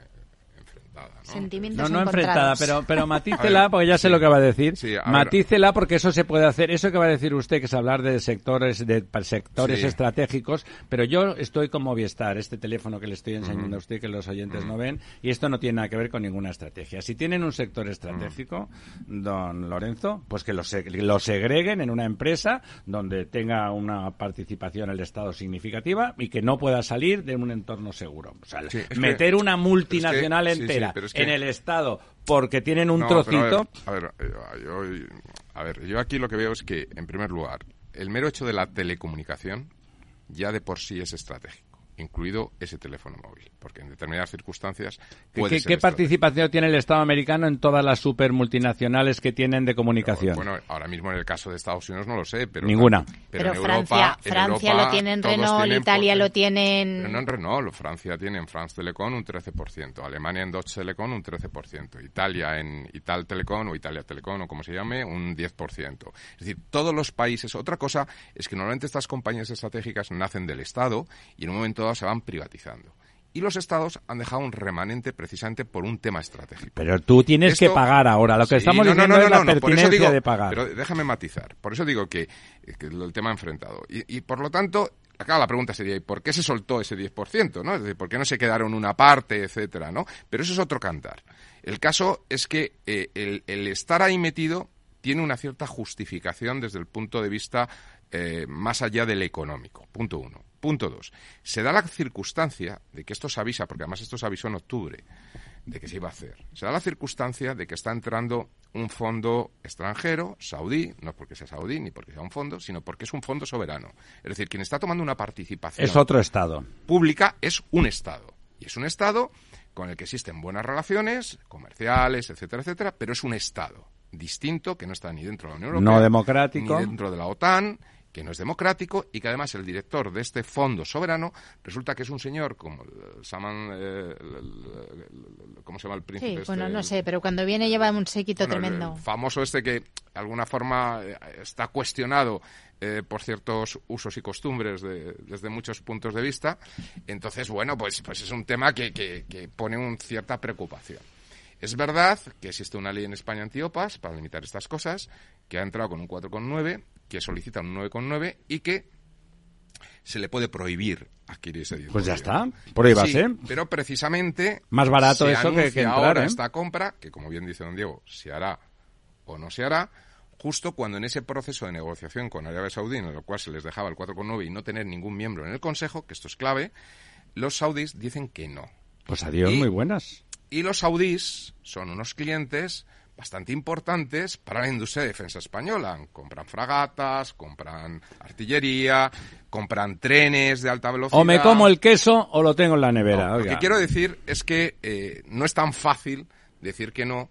Sentimientos no, no enfrentada, pero, pero matícela, porque ya sé lo que va a decir. matícela, porque eso se puede hacer. Eso que va a decir usted, que es hablar de sectores de sectores estratégicos, pero yo estoy como Movistar, este teléfono que le estoy enseñando a usted, que los oyentes no ven, y esto no tiene nada que ver con ninguna estrategia. Si tienen un sector estratégico, don Lorenzo, pues que lo, lo segreguen en una empresa donde tenga una participación el Estado significativa y que no pueda salir de un entorno seguro. O sea, meter una multinacional entera en el Estado porque tienen un trocito. A ver, eh, yo, a ver, yo aquí lo que veo es que, en primer lugar, el mero hecho de la telecomunicación ya de por sí es estratégico incluido ese teléfono móvil, porque en determinadas circunstancias puede ¿Qué, ¿qué participación tiene el Estado americano en todas las super multinacionales que tienen de comunicación? bueno, ahora mismo en el caso de Estados Unidos no lo sé, pero ninguna. pero, Francia, Francia lo tiene en Renault, Italia lo tienen. No en Renault, Francia tiene en France Telecom un 13%, Alemania en Deutsche Telecom un 13%, Italia en Ital Telecom o Italia Telecom o como se llame un 10%. Es decir, todos los países. Otra cosa es que normalmente estas compañías estratégicas nacen del Estado y en un momento se van privatizando. Y los estados han dejado un remanente precisamente por un tema estratégico. Pero tú tienes que pagar ahora. Lo que estamos diciendo es la pertinencia de pagar. Pero déjame matizar. Por eso digo que, el tema enfrentado. Y, por lo tanto, acá la pregunta sería, ¿y por qué se soltó ese 10%? ¿no? Es decir, ¿por qué no se quedaron una parte, etcétera? ¿no? Pero eso es otro cantar. El caso es que eh, el, el estar ahí metido tiene una cierta justificación desde el punto de vista eh, más allá del económico. Punto uno. Punto dos. Se da la circunstancia de que esto se avisa, porque además esto se avisó en octubre, de que se iba a hacer. Se da la circunstancia de que está entrando un fondo extranjero, saudí, no porque sea saudí ni porque sea un fondo, sino porque es un fondo soberano. Es decir, quien está tomando una participación. Es otro Estado. Pública es un Estado. Y es un Estado con el que existen buenas relaciones comerciales, etcétera, etcétera, pero es un Estado distinto que no está ni dentro de la Unión Europea, no democrático, ni dentro de la OTAN que no es democrático y que además el director de este fondo soberano resulta que es un señor como Saman, eh, ¿cómo se llama el príncipe? Sí, bueno, este? no sé, pero cuando viene lleva un séquito tremendo. famoso este que de alguna forma eh, está cuestionado eh, por ciertos usos y costumbres desde muchos puntos de vista. Entonces, bueno, pues, pues es un tema que, que, que pone una cierta preocupación. Es verdad que existe una ley en España antiopas para limitar estas cosas, que ha entrado con un 4,9 que solicita un 9,9 y que se le puede prohibir adquirir ese dispositivo. Pues ya está, prohíbase. Sí, pero precisamente... Más barato se eso que, entrar, ahora ¿eh? esta compra, que como bien dice don Diego, se hará o no se hará, justo cuando en ese proceso de negociación con Arabia Saudí, en el cual se les dejaba el 4,9 y no tener ningún miembro en el Consejo, que esto es clave, los saudíes dicen que no. Pues adiós, Y- muy buenas. Y los saudíes son unos clientes bastante importantes para la industria de defensa española. Compran fragatas, compran artillería, compran trenes de alta velocidad. O me como el queso o lo tengo en la nevera. No, lo que quiero decir es que eh, no es tan fácil decir que no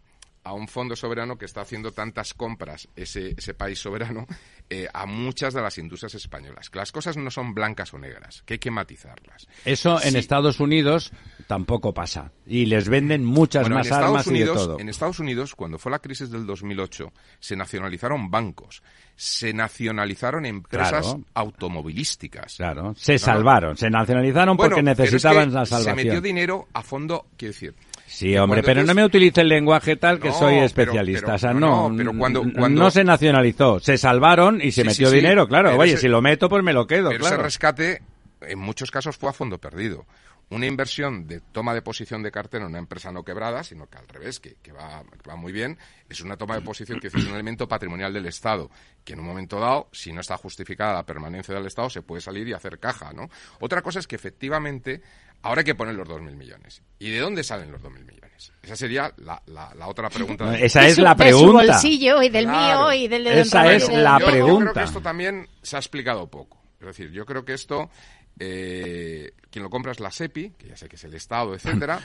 a un fondo soberano que está haciendo tantas compras, ese, ese país soberano, eh, a muchas de las industrias españolas. Que las cosas no son blancas o negras, que hay que matizarlas. Eso en. Estados Unidos tampoco pasa. Y les venden muchas Bueno, más armas y de todo. En Estados Unidos, cuando fue la crisis del 2008, se nacionalizaron bancos, se nacionalizaron empresas Claro. automovilísticas. Claro, se salvaron, se nacionalizaron porque es necesitaban que la Se metió salvación. dinero a fondo, quiero decir. Sí, hombre, pero no me utilice el lenguaje tal que No, soy especialista. pero- o sea, no, no, pero cuando- cuando- no se nacionalizó, se salvaron y se Sí, metió sí, sí, dinero, claro. Oye, ese- si lo meto, pues me lo quedo, Pero claro. ese rescate, en muchos casos, fue a fondo perdido. Una inversión de toma de posición de cartera en una empresa no quebrada, sino que al revés, que, que va, que va muy bien, es una toma de posición que es un elemento patrimonial del Estado, que en un momento dado, si no está justificada la permanencia del Estado, se puede salir y hacer caja, ¿no? Otra cosa es que efectivamente ahora hay que poner los 2.000 millones. ¿Y de dónde salen los 2.000 millones? Esa sería la, la- la otra pregunta. No, esa De es su- la De su pregunta. bolsillo y del Claro. mío y del de Esa es la yo, yo creo pregunta. que esto también se ha explicado poco. Es decir, yo creo que esto, eh, quien lo compra es la SEPI, que ya sé que es el Estado, etcétera.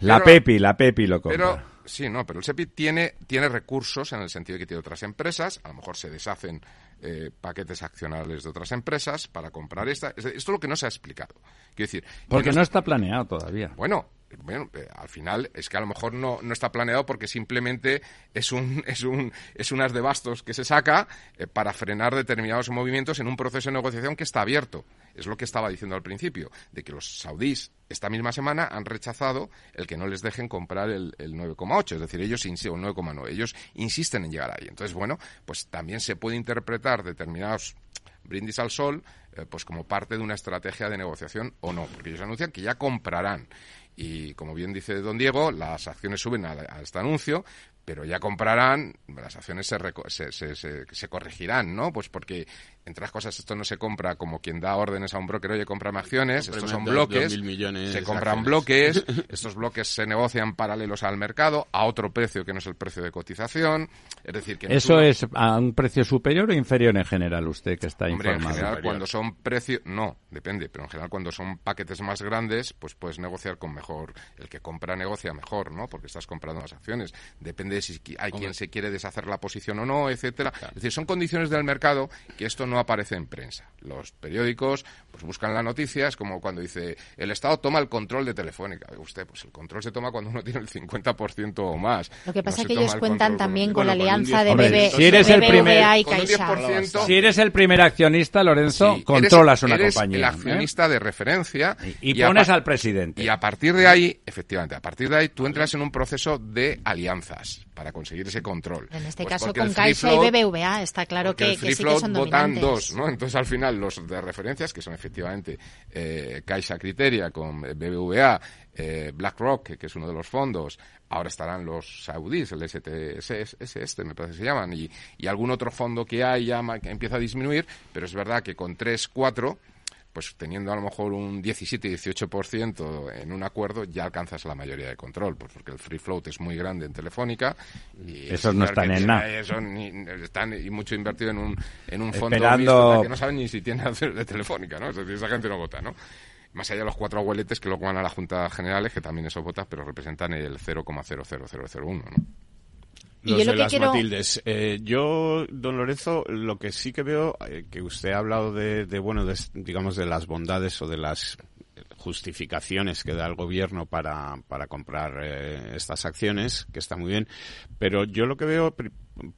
La Pero- Pepi, la Pepi lo compra. Pero, sí, no, pero el SEPI tiene, tiene recursos en el sentido de que tiene otras empresas, a lo mejor se deshacen eh, paquetes accionables de otras empresas para comprar esta. Esto es lo que no se ha explicado. Quiero decir, que Porque no está planeado todavía. bueno, bueno, eh, al final es que a lo mejor no, no está planeado porque simplemente es un es un es unas de bastos que se saca eh, para frenar determinados movimientos en un proceso de negociación que está abierto. Es lo que estaba diciendo al principio, de que los saudíes esta misma semana han rechazado el que no les dejen comprar el, el 9,8, es decir, ellos insi- o el 9,9, ellos insisten en llegar ahí. Entonces, bueno, pues también se puede interpretar determinados brindis al sol, eh, pues como parte de una estrategia de negociación o no, porque ellos anuncian que ya comprarán. Y como bien dice don Diego, las acciones suben a, este anuncio, pero ya comprarán, las acciones se- se corregirán, ¿no? Pues porque, entre las cosas, esto no se compra como quien da órdenes a un broker, oye, cómprame acciones, estos son dos- bloques, dos millones se compran acciones. bloques, estos bloques se negocian paralelos al mercado, a otro precio que no es el precio de cotización, es decir, que ¿Eso es a un precio superior o inferior en general usted que está Hombre, en informado? general, Superior. cuando son precios, no, depende, pero en general cuando son paquetes más grandes, pues puedes negociar con mejor, el que compra negocia mejor, ¿no? Porque estás comprando las acciones. Depende de si hay quien se quiere deshacer la posición o no, etcétera. Es decir, son condiciones del mercado que esto no aparece en prensa. Los periódicos, pues buscan la noticia, es como cuando dice, el Estado toma el control de Telefónica. Usted, pues el control se toma cuando uno tiene el 50% o más. Lo que pasa es que ellos el cuentan también con- con la alianza de 10%. BB, Si eres el BBVA primer- y. 10%, Si eres el primer accionista, Lorenzo, Sí, controlas eres- una eres compañía. el ¿eh? accionista de referencia. Y, a pones pa- al presidente. Y a partir de ahí, efectivamente, a partir de ahí tú entras en un proceso de alianzas para conseguir ese control. En este Pues caso con Caixa y BBVA está claro que, que sí que son votan dominantes. dos, ¿no? Entonces al final los de referencias, que son efectivamente eh, Caixa Criteria con BBVA, eh, BlackRock, que, es uno de los fondos, ahora estarán los saudíes, el STS, este me parece que se llaman, y, algún otro fondo que hay ya que empieza a disminuir, pero es verdad que con 3, 4 pues teniendo a lo mejor un 17-18% en un acuerdo, ya alcanzas la mayoría de control, pues porque el free float es muy grande en Telefónica. Y Esos no están en nada. eso ni- están y mucho invertido en un, en un fondo Esperando- que no saben ni si tiene de Telefónica, ¿no? Es decir, esa gente no vota, ¿no? Más allá de los cuatro abueletes que luego van a la Junta Generales, que también eso votan, pero representan el 0,00001, ¿no? Y Los lo de que las quiero- Matildes. Eh, yo, don Lorenzo, lo que sí que veo, eh, que usted ha hablado de, de, bueno, de, digamos, de las bondades o de las justificaciones que da el gobierno para, para comprar eh, estas acciones, que está muy bien, pero yo lo que veo,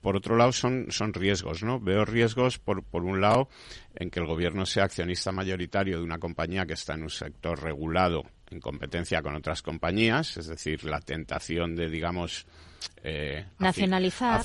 por otro lado, son, son riesgos, ¿no? Veo riesgos, por, por un lado, en que el gobierno sea accionista mayoritario de una compañía que está en un sector regulado en competencia con otras compañías, es decir, la tentación de, digamos, eh, nacionalizar.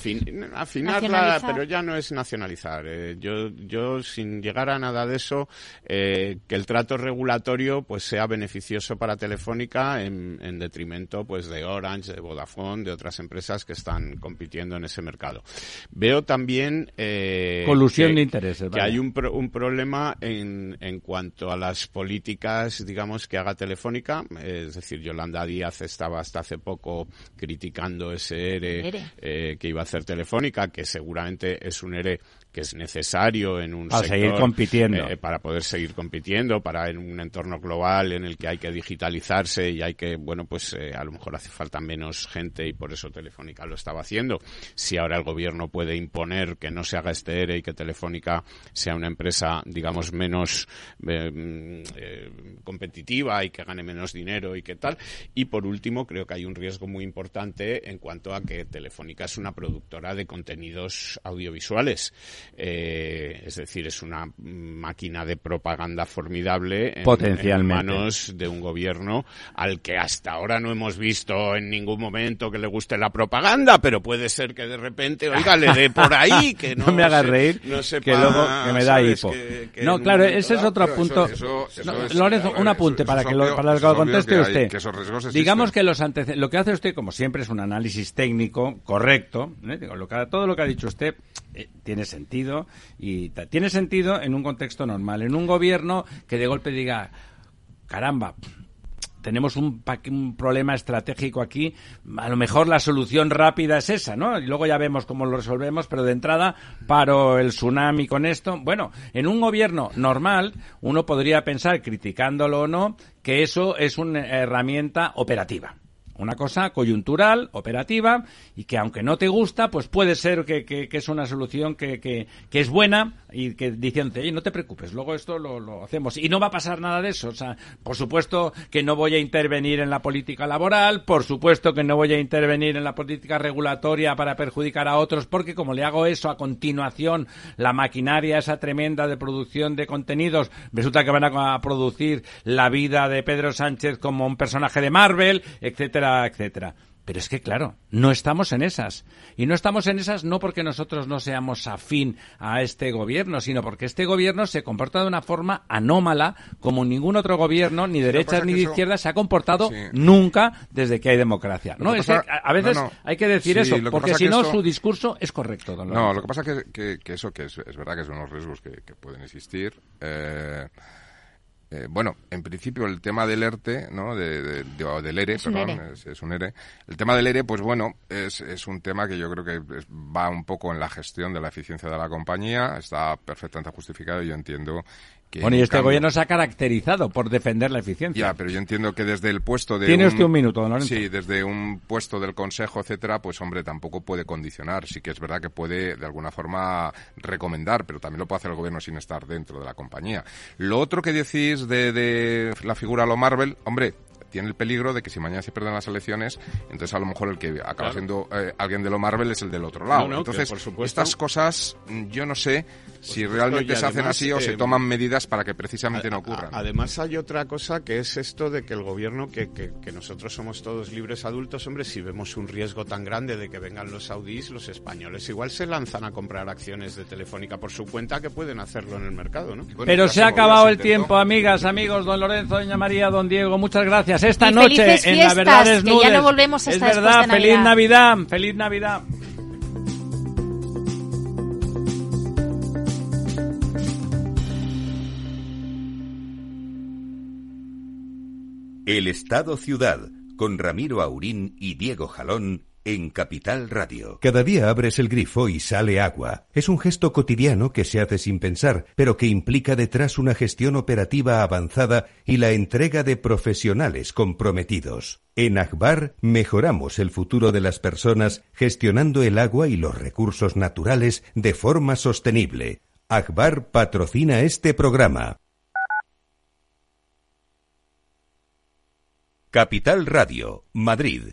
afinarla, pero ya no es nacionalizar. Eh, yo, yo, sin llegar a nada de eso, eh, que el trato regulatorio pues sea beneficioso para Telefónica en, en, detrimento pues de Orange, de Vodafone, de otras empresas que están compitiendo en ese mercado. Veo también eh, colusión que, de intereses. Que hay un, un problema en, en cuanto a las políticas, digamos, que haga Telefónica. Es decir, Yolanda Díaz estaba hasta hace poco criticando ese eh, que iba a hacer Telefónica, que seguramente es un ERE que es necesario en un para sector, seguir compitiendo. eh, para poder seguir compitiendo para en un entorno global en el que hay que digitalizarse y hay que bueno pues eh, a lo mejor hace falta menos gente y por eso Telefónica lo estaba haciendo. Si ahora el gobierno puede imponer que no se haga este ERE y que Telefónica sea una empresa digamos menos eh, competitiva y que gane menos dinero y qué tal. Y por último creo que hay un riesgo muy importante en cuanto a que Telefónica es una productora de contenidos audiovisuales eh, es decir, es una máquina de propaganda formidable en, Potencialmente. en manos de un gobierno al que hasta ahora no hemos visto en ningún momento que le guste la propaganda, pero puede ser que de repente, oiga, le dé por ahí, que no, no me haga se, reír, no sepa, que luego que me da hipo. Que- que no, claro, ese es otro punto. eso- eso- eso No, es- Lorenzo, un apunte para que lo, para lo conteste hay- usted. Digamos que los antecedentes, lo que hace usted, como siempre, es un análisis técnico correcto. ¿eh? Digo, lo que, todo lo que ha dicho usted eh, tiene sentido y tiene sentido en un contexto normal, en un gobierno que de golpe diga, caramba. Tenemos un, un problema estratégico aquí. A lo mejor la solución rápida es esa, ¿no? Y luego ya vemos cómo lo resolvemos, pero de entrada paro el tsunami con esto. Bueno, en un gobierno normal, uno podría pensar, criticándolo o no, que eso es una herramienta operativa. Una cosa coyuntural, operativa, y que aunque no te gusta, pues puede ser que, que- es una solución que, que- es buena y que diciendo, oye, no te preocupes, luego esto lo, lo hacemos. Y no va a pasar nada de eso. O sea, por supuesto que no voy a intervenir en la política laboral, por supuesto que no voy a intervenir en la política regulatoria para perjudicar a otros, porque como le hago eso a continuación, la maquinaria esa tremenda de producción de contenidos, resulta que van a producir la vida de Pedro Sánchez como un personaje de Marvel, etcétera, etcétera. Pero es que, claro, no estamos en esas. Y no estamos en esas no porque nosotros no seamos afín a este gobierno, sino porque este gobierno se comporta de una forma anómala, como ningún otro gobierno, ni de derechas ni de eso- izquierdas, se ha comportado Sí. nunca desde que hay democracia. Lo No, que es pasa- a veces no, no. hay que decir Sí, eso, que porque si no esto- su discurso es correcto, don No, lo que pasa que, que, que eso que es, es verdad que son unos riesgos que, que pueden existir. Eh, eh, bueno, en principio el tema del ERTE, ¿no? De, de- de- del ERE, Es perdón, ERE. Es, es un ERE. El tema del ERE, pues bueno, es, es un tema que yo creo que es- va un poco en la gestión de la eficiencia de la compañía, está perfectamente justificado y yo entiendo. Bueno, y un este cambio- gobierno se ha caracterizado por defender la eficiencia. Ya, pero yo entiendo que desde el puesto de Tiene usted un minuto, don Lorenzo. Sí, desde un puesto del Consejo, etcétera, pues hombre, tampoco puede condicionar. Sí que es verdad que puede de alguna forma recomendar, pero también lo puede hacer el gobierno sin estar dentro de la compañía. Lo otro que decís de, de la figura lo Marvel, hombre, tiene el peligro de que si mañana se pierden las elecciones, entonces a lo mejor el que acaba Claro. siendo eh, alguien de lo Marvel es el del otro lado. No, no, que entonces, por supuesto- estas cosas, mm, yo no sé si supuesto, realmente se hacen así o se eh, toman medidas para que precisamente A- no a- ocurran. Además hay otra cosa que es esto de que el gobierno, que, que, que nosotros somos todos libres adultos, hombre, si vemos un riesgo tan grande de que vengan los saudíes, los españoles igual se lanzan a comprar acciones de Telefónica por su cuenta que pueden hacerlo en el mercado, ¿no? Bueno, Pero se ha acabado el tiempo, amigas, amigos, don Lorenzo, doña María, don Diego, muchas gracias. Esta Y noche felices en La Verdad que ya Desnudes. no volvemos Es después verdad, de feliz Navidad. Navidad, feliz Navidad. El Estado Ciudad, con Ramiro Aurín y Diego Jalón en Capital Radio. Cada día abres el grifo y sale agua. Es un gesto cotidiano que se hace sin pensar, pero que implica detrás una gestión operativa avanzada y la entrega de profesionales comprometidos. En Akbar mejoramos el futuro de las personas gestionando el agua y los recursos naturales de forma sostenible. Akbar patrocina este programa. Capital Radio, Madrid,